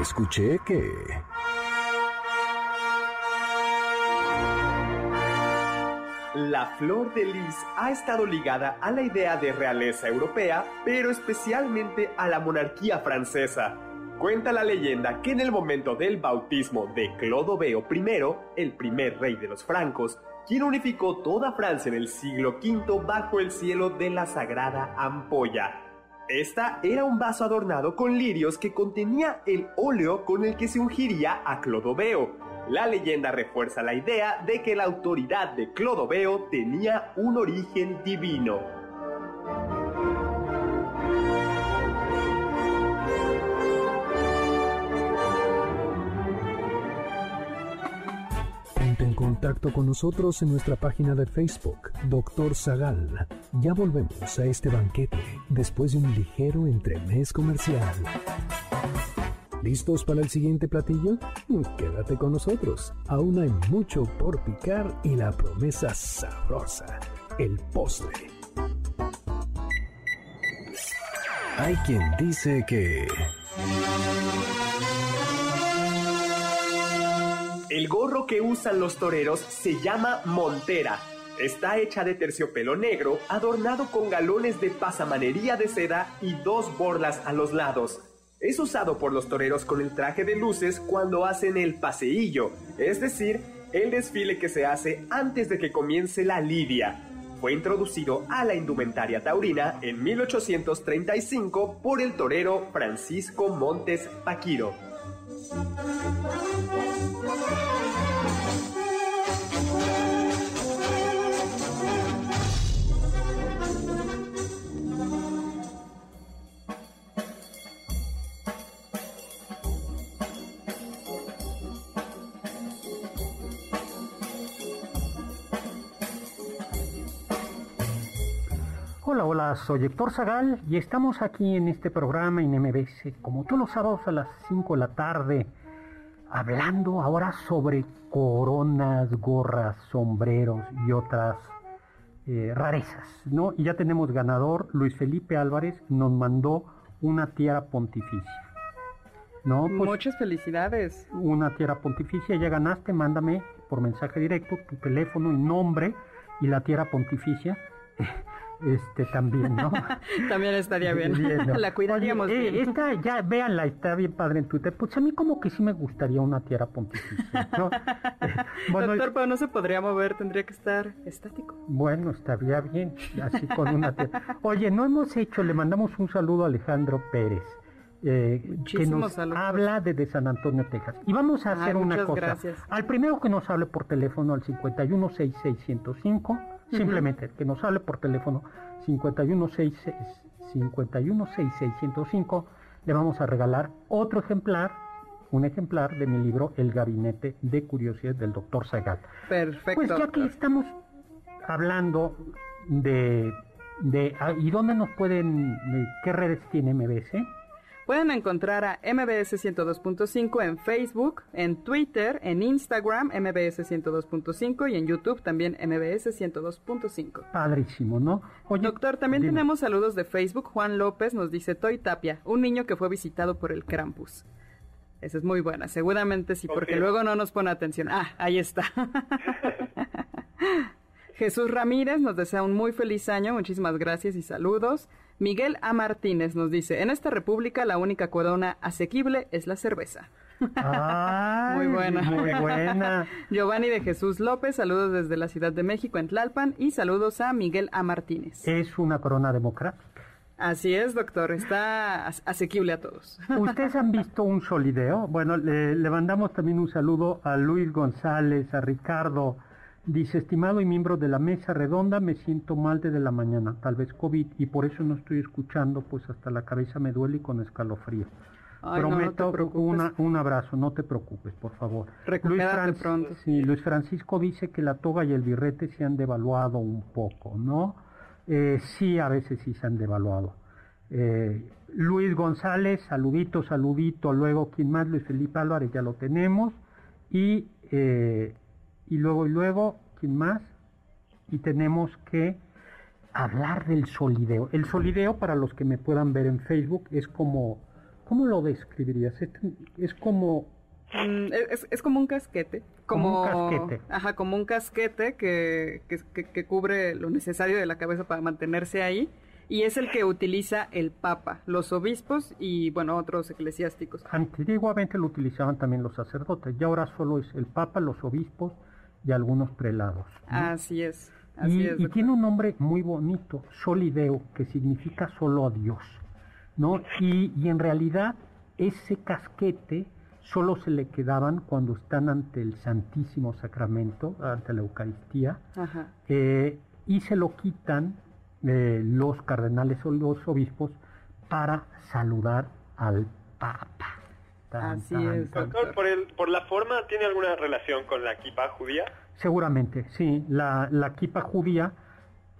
Escuché que... La flor de lis ha estado ligada a la idea de realeza europea, pero especialmente a la monarquía francesa. Cuenta la leyenda que en el momento del bautismo de Clodoveo I, el primer rey de los francos, quien unificó toda Francia en el siglo V bajo el cielo de la sagrada ampolla. Esta era un vaso adornado con lirios que contenía el óleo con el que se ungiría a Clodoveo. La leyenda refuerza la idea de que la autoridad de Clodoveo tenía un origen divino. Ponte en contacto con nosotros en nuestra página de Facebook, Doctor Zagal. Ya volvemos a este banquete después de un ligero entremés comercial. ¿Listos para el siguiente platillo? Quédate con nosotros. Aún hay mucho por picar y la promesa sabrosa, el postre. Hay quien dice que... El gorro que usan los toreros se llama montera. Está hecha de terciopelo negro, adornado con galones de pasamanería de seda y dos borlas a los lados. Es usado por los toreros con el traje de luces cuando hacen el paseillo, es decir, el desfile que se hace antes de que comience la lidia. Fue introducido a la indumentaria taurina en 1835 por el torero Francisco Montes Paquiro. Hola, soy Héctor Zagal y estamos aquí en este programa en MBS, como todos los sábados a las 5 de la tarde, hablando ahora sobre coronas, gorras, sombreros y otras eh, rarezas, ¿no? Y ya tenemos ganador, Luis Felipe Álvarez nos mandó una tiara pontificia. No, pues Muchas felicidades. una tierra pontificia, ya ganaste, mándame por mensaje directo tu teléfono y nombre y la tierra pontificia. Este también, ¿no? También estaría bien. ¿no? La cuidaríamos Oye, bien. esta, ya, véanla, está bien padre en Twitter. Pues a mí como que sí me gustaría una tierra pontificia, ¿no? Eh, bueno, Doctor, pero no se podría mover, tendría que estar estático. bueno, estaría bien, así con una tierra. Oye, no hemos hecho, le mandamos un saludo a Alejandro Pérez. eh, que nos saludos. habla desde San Antonio, Texas. Y vamos a Ay, hacer una cosa. gracias. Al primero que nos hable por teléfono al 516605, simplemente que nos hable por teléfono 5166 516605, le vamos a regalar otro ejemplar, un ejemplar de mi libro El Gabinete de Curiosidades del Doctor Zagal. Perfecto. Pues ya que estamos hablando de, de ah, ¿y dónde nos pueden, de qué redes tiene MBS? Pueden encontrar a MBS 102.5 en Facebook, en Twitter, en Instagram, MBS 102.5 y en YouTube también MBS 102.5. Padrísimo, ¿no? Oye, Doctor, también dime. tenemos saludos de Facebook. Juan López nos dice Toy Tapia, un niño que fue visitado por el Krampus. Esa es muy buena, seguramente sí, porque luego no nos pone atención. Ah, ahí está. Jesús Ramírez nos desea un muy feliz año, muchísimas gracias y saludos. Miguel A. Martínez nos dice, en esta república la única corona asequible es la cerveza. Ay, Muy buena. Muy buena. Giovanni de Jesús López, saludos desde la Ciudad de México en Tlalpan y saludos a Miguel A. Martínez. Es una corona democrática. Así es, doctor, está asequible a todos. ¿Ustedes han visto un solideo? Bueno, le, le mandamos también un saludo a Luis González, a Ricardo. Dice, estimado y miembro de la mesa redonda, me siento mal desde la mañana, tal vez COVID, y por eso no estoy escuchando, pues hasta la cabeza me duele y con escalofrío. Prometo un abrazo, no te preocupes, por favor. Luis, pronto. Sí, Luis Francisco dice que la toga y el birrete se han devaluado un poco, ¿no? Eh, sí, a veces sí se han devaluado. Eh, Luis González, saludito, saludito. Luego, ¿quién más? Luis Felipe Álvarez, ya lo tenemos. Y, eh, y luego, y luego, ¿quién más? Y tenemos que hablar del solideo. El solideo, para los que me puedan ver en Facebook, es como ¿Cómo lo describirías? Es, como... Mm, es, como un casquete. Como, un casquete. Ajá, como un casquete que, que, cubre lo necesario de la cabeza para mantenerse ahí. Y es el que utiliza el Papa, los obispos y, bueno, otros eclesiásticos. Antiguamente lo utilizaban también los sacerdotes, y ahora solo es el Papa, los obispos y algunos prelados. Así es. Así y, es, y tiene un nombre muy bonito, Solideo, que significa solo a Dios. ¿no? Y, y en realidad ese casquete solo se le quedaban cuando están ante el Santísimo Sacramento, ante la Eucaristía, eh, y se lo quitan eh, los cardenales o los obispos para saludar al Papa. Así es. Doctor, por, el, por la forma, ¿tiene alguna relación con la kipa judía? Seguramente, sí. La, la kipa judía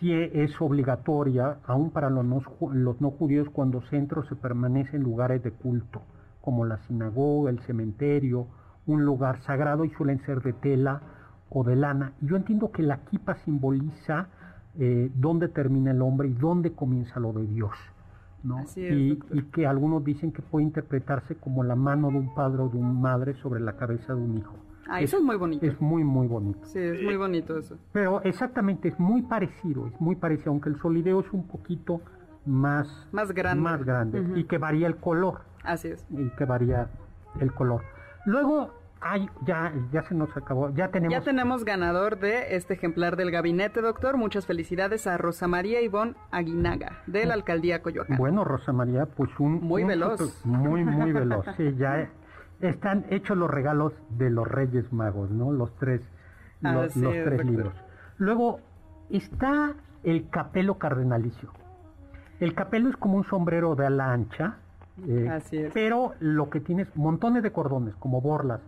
es obligatoria aún para los no, los no judíos cuando centros se permanece en lugares de culto, como la sinagoga, el cementerio, un lugar sagrado y suelen ser de tela o de lana. Y yo entiendo que la kipa simboliza eh, dónde termina el hombre y dónde comienza lo de Dios. ¿No? y, y, que algunos dicen que puede interpretarse como la mano de un padre o de una madre sobre la cabeza de un hijo. Ah, eso es muy bonito. Es muy, muy bonito. Sí, es muy bonito eso. Pero exactamente, es muy parecido, es muy parecido, aunque el solideo es un poquito más, más grande, más grande y que varía el color. Así es. Y que varía el color. Luego, ay, ya, ya se nos acabó, ya tenemos... Ya tenemos ganador de este ejemplar del gabinete, doctor. Muchas felicidades a Rosa María Ivonne Aguinaga, de la Alcaldía Coyoacán. Bueno, Rosa María, pues un... Muy veloz. muy, muy veloz, sí, ya están hechos los regalos de los Reyes Magos, ¿no? Los tres, los, tres libros. Luego está el capelo cardenalicio. El capelo es como un sombrero de ala ancha, eh, pero lo que tiene es montones de cordones, como borlas.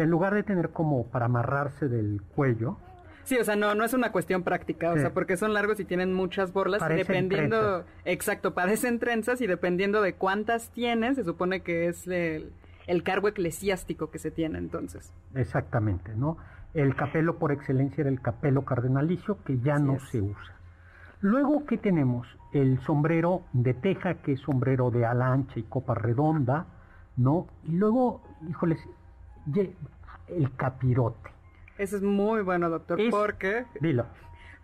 Sea, en lugar de tener como para amarrarse del cuello, Sí, o sea, no, no es una cuestión práctica, o sea, porque son largos y tienen muchas borlas, dependiendo, exacto, parecen trenzas y dependiendo de cuántas tienes, se supone que es el, el cargo eclesiástico que se tiene entonces. Exactamente, ¿no? El capelo por excelencia era el capelo cardenalicio que ya no se usa. Luego, ¿qué tenemos? El sombrero de teja, que es sombrero de ala ancha y copa redonda, ¿no? Y luego, híjoles, el capirote. Ese es muy bueno, doctor, porque... Dilo.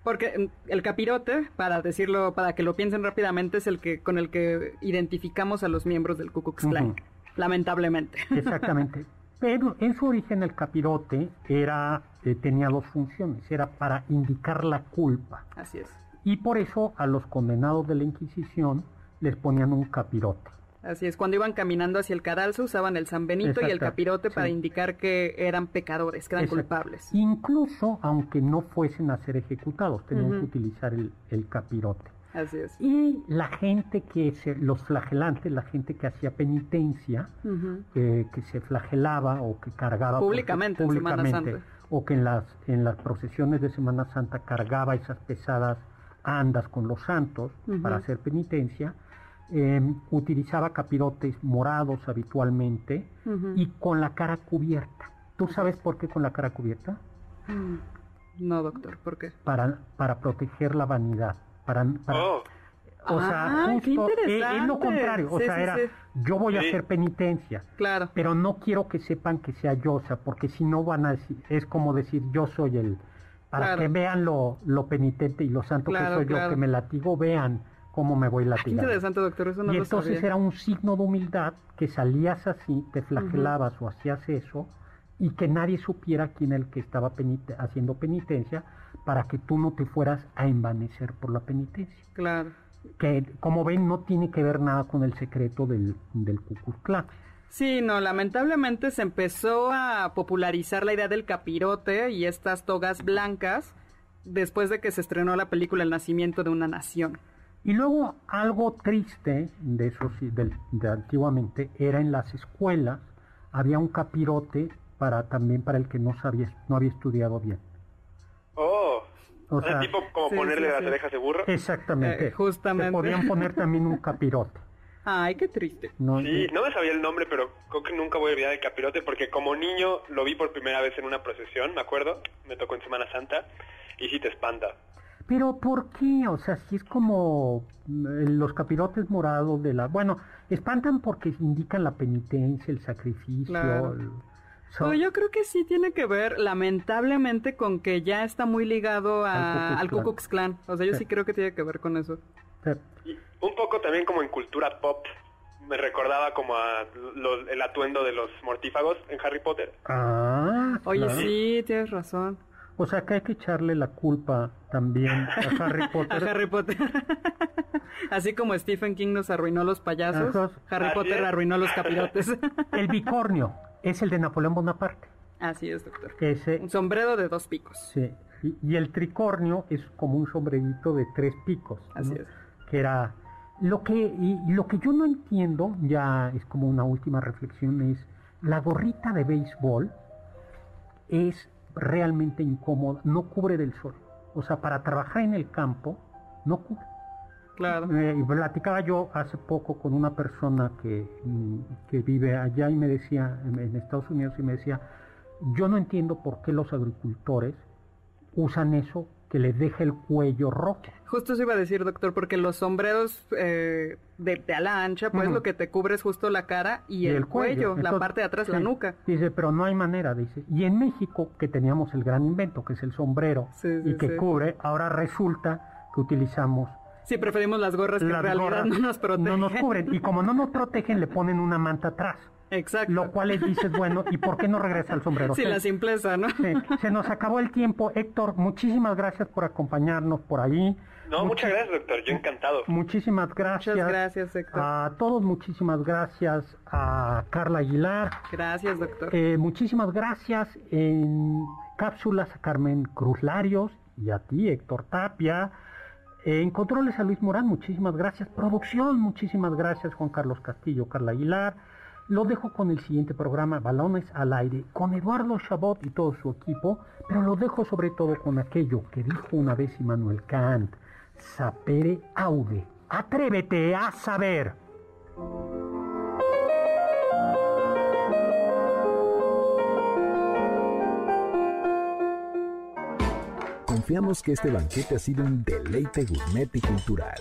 Porque el capirote, para decirlo, para que lo piensen rápidamente, es el que con el que identificamos a los miembros del Ku Klux Klan lamentablemente. Exactamente. Pero en su origen el capirote era eh, tenía dos funciones, era para indicar la culpa. Así es. Y por eso a los condenados de la Inquisición les ponían un capirote. Así es, cuando iban caminando hacia el cadalso usaban el San Benito y el capirote para indicar que eran pecadores, que eran culpables. Incluso aunque no fuesen a ser ejecutados, tenían que utilizar el, el capirote. Y la gente que se, los flagelantes, la gente que hacía penitencia, que se flagelaba o que cargaba públicamente, públicamente o que en las, en las procesiones de Semana Santa cargaba esas pesadas andas con los santos para hacer penitencia, em, utilizaba capirotes morados habitualmente y con la cara cubierta. ¿Tú sabes por qué con la cara cubierta? Mm. No, doctor, ¿por qué? Para, para proteger la vanidad. Para, oh. O sea, justo eh, es, lo contrario. O sea, era, yo voy a hacer penitencia. Claro. Pero no quiero que sepan que sea yo, o sea, porque si no van a decir, es como decir, yo soy el, para que vean lo, lo penitente y lo santo que soy yo, que me latigo, vean cómo me voy latigando. interesante, doctor, eso no Y entonces era un signo de humildad que salías así, te flagelabas o hacías eso, y que nadie supiera quién era el que estaba haciendo penitencia, para que tú no te fueras a envanecer por la penitencia. Claro. que como ven no tiene que ver nada con el secreto del, del Klan. Sí, no, lamentablemente se empezó a popularizar la idea del capirote y estas togas blancas después de que se estrenó la película El nacimiento de una nación. Y luego algo triste de eso sí, del- de antiguamente era en las escuelas había un capirote para también para el que no sabía no había estudiado bien. Oh. O sea, sea, tipo como sí, ponerle sí, las sí. orejas de burro. Exactamente. Eh, justamente. Se podían poner también un capirote. Ay, qué triste. ¿no? Sí, no me sabía el nombre, pero creo que nunca voy a olvidar el capirote porque como niño lo vi por primera vez en una procesión, me acuerdo, me tocó en Semana Santa y sí te espanta. Pero ¿por qué? O sea, si es como mm, los capirotes morados de la... Bueno, espantan porque indican la penitencia, el sacrificio. Claro. el- so- Pues yo creo que sí tiene que ver, lamentablemente, con que ya está muy ligado a- Al Ku Klux Klan. O sea, yo Sí. sí creo que tiene que ver con eso. Y un poco también como en cultura pop, me recordaba como a lo- el atuendo de los mortífagos en Harry Potter. ah, Oye, claro. sí, tienes razón. O sea que hay que echarle la culpa también a Harry A Potter. Harry Potter. Así como Stephen King nos arruinó los payasos, Ajá. Harry Potter arruinó los capirotes. El bicornio es el de Napoleón Bonaparte. Así es, doctor. Ese, Un sombrero de dos picos. sí. Y, y el tricornio es como un sombrerito de tres picos. ¿no? Así es. Que era lo que y, y lo que yo no entiendo ya es como una última reflexión es la gorrita de béisbol es realmente incómoda, no cubre del sol. O sea, para trabajar en el campo no cubre. Claro. Eh, y platicaba yo hace poco con una persona que, mm, que vive allá y me decía, en Estados Unidos, y me decía, yo no entiendo por qué los agricultores usan eso que les deja el cuello rojo. Justo eso iba a decir, doctor, porque los sombreros eh, de, de ala ancha, pues lo que te cubre es justo la cara y, el, cuello, la Entonces, parte de atrás, la nuca. Dice, pero no hay manera, dice. Y en México, que teníamos el gran invento, que es el sombrero, Sí, sí, y que cubre, ahora resulta que utilizamos Sí, preferimos las gorras que en realidad no nos protegen. no nos cubren. Y como no nos protegen, le ponen una manta atrás. Exacto. Lo cual les dices, bueno, ¿y por qué no regresa el sombrero? Sí, Se- la simpleza, ¿no? Se nos acabó el tiempo. Héctor, muchísimas gracias por acompañarnos por ahí. No, Muchi- muchas gracias, doctor. Yo encantado. Muchísimas gracias. Muchas gracias, Héctor. A todos, muchísimas gracias a Carla Aguilar. Gracias, doctor. Eh, muchísimas gracias en cápsulas a Carmen Cruz Larios y a ti, Héctor Tapia. En controles a Luis Morán, muchísimas gracias. Producción, muchísimas gracias, Juan Carlos Castillo, Carla Aguilar. Lo dejo con el siguiente programa, Balones al Aire, con Eduardo Chabot y todo su equipo, pero lo dejo sobre todo con aquello que dijo una vez Immanuel Kant, sapere aude, atrévete a saber. Confiamos que este banquete ha sido un deleite gourmet y cultural.